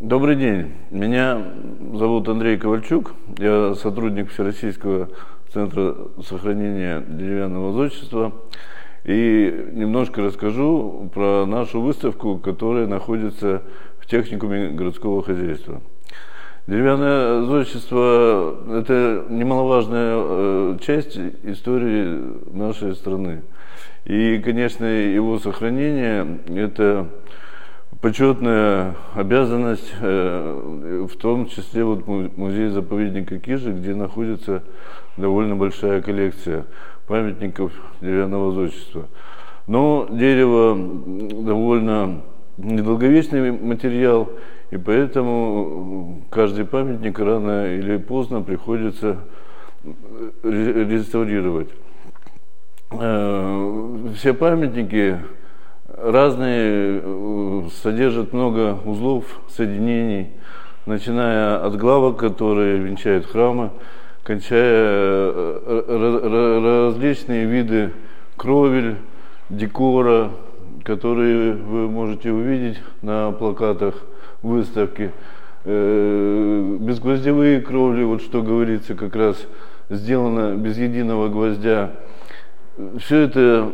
Добрый день. Меня зовут Андрей Ковальчук. Я сотрудник Всероссийского центра сохранения деревянного зодчества. И немножко расскажу про нашу выставку, которая находится в техникуме городского хозяйства. Деревянное зодчество – это немаловажная э, часть истории нашей страны. И, конечно, его сохранение – это почетная обязанность, э, в том числе вот музей-заповедника Кижи, где находится довольно большая коллекция памятников деревянного зодчества. Но дерево довольно недолговечный материал, и поэтому каждый памятник рано или поздно приходится реставрировать. Э, все памятники разные, э, содержат много узлов, соединений, начиная от главок, которые венчают храмы, кончая э, различные виды кровель, декора, которые вы можете увидеть на плакатах выставки. Э, безгвоздевые кровли, вот что говорится, как раз сделано без единого гвоздя все это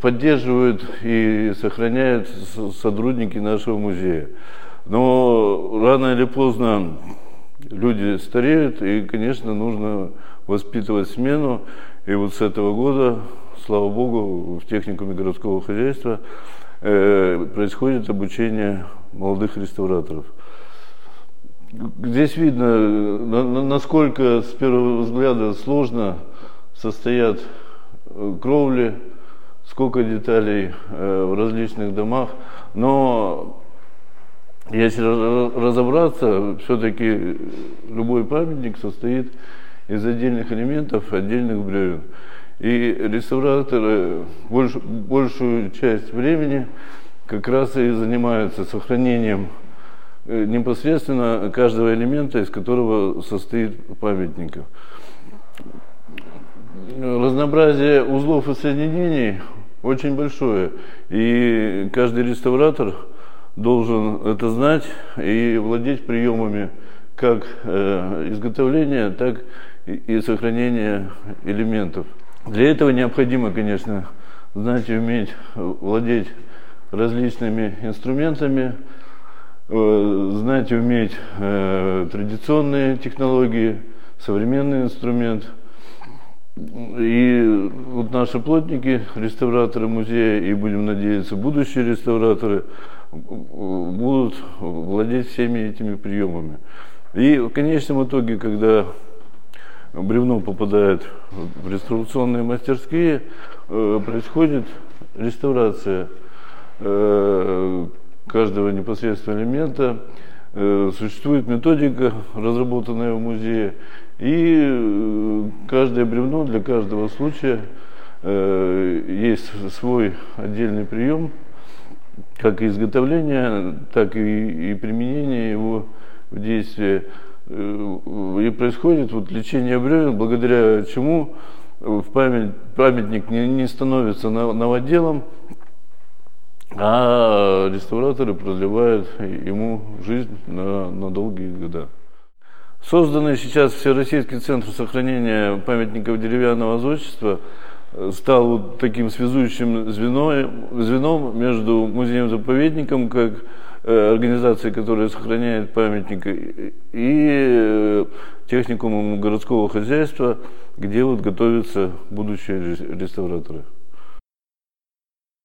поддерживают и сохраняют сотрудники нашего музея. Но рано или поздно люди стареют, и, конечно, нужно воспитывать смену. И вот с этого года, слава богу, в техникуме городского хозяйства э, происходит обучение молодых реставраторов. Здесь видно, насколько с первого взгляда сложно состоят кровли, сколько деталей э, в различных домах. Но если разобраться, все-таки любой памятник состоит из отдельных элементов, отдельных бревен. И реставраторы больш, большую часть времени как раз и занимаются сохранением э, непосредственно каждого элемента, из которого состоит памятник разнообразие узлов и соединений очень большое. И каждый реставратор должен это знать и владеть приемами как э, изготовления, так и сохранения элементов. Для этого необходимо, конечно, знать и уметь владеть различными инструментами, э, знать и уметь э, традиционные технологии, современный инструмент – и наши плотники, реставраторы музея, и будем надеяться, будущие реставраторы будут владеть всеми этими приемами. И в конечном итоге, когда бревно попадает в реставрационные мастерские, э, происходит реставрация э, каждого непосредственного элемента. Э, существует методика, разработанная в музее, и каждое бревно для каждого случая э, есть свой отдельный прием, как и изготовление, так и, и применение его в действии. Э, и происходит вот лечение бревен, благодаря чему в память, памятник не, не становится новоделом, а реставраторы продлевают ему жизнь на, на долгие года. Созданный сейчас Всероссийский центр сохранения памятников деревянного зодчества э, стал таким связующим звеном, звеном между музеем-заповедником, как э, организацией, которая сохраняет памятники, и э, техникумом городского хозяйства, где вот готовятся будущие реставраторы.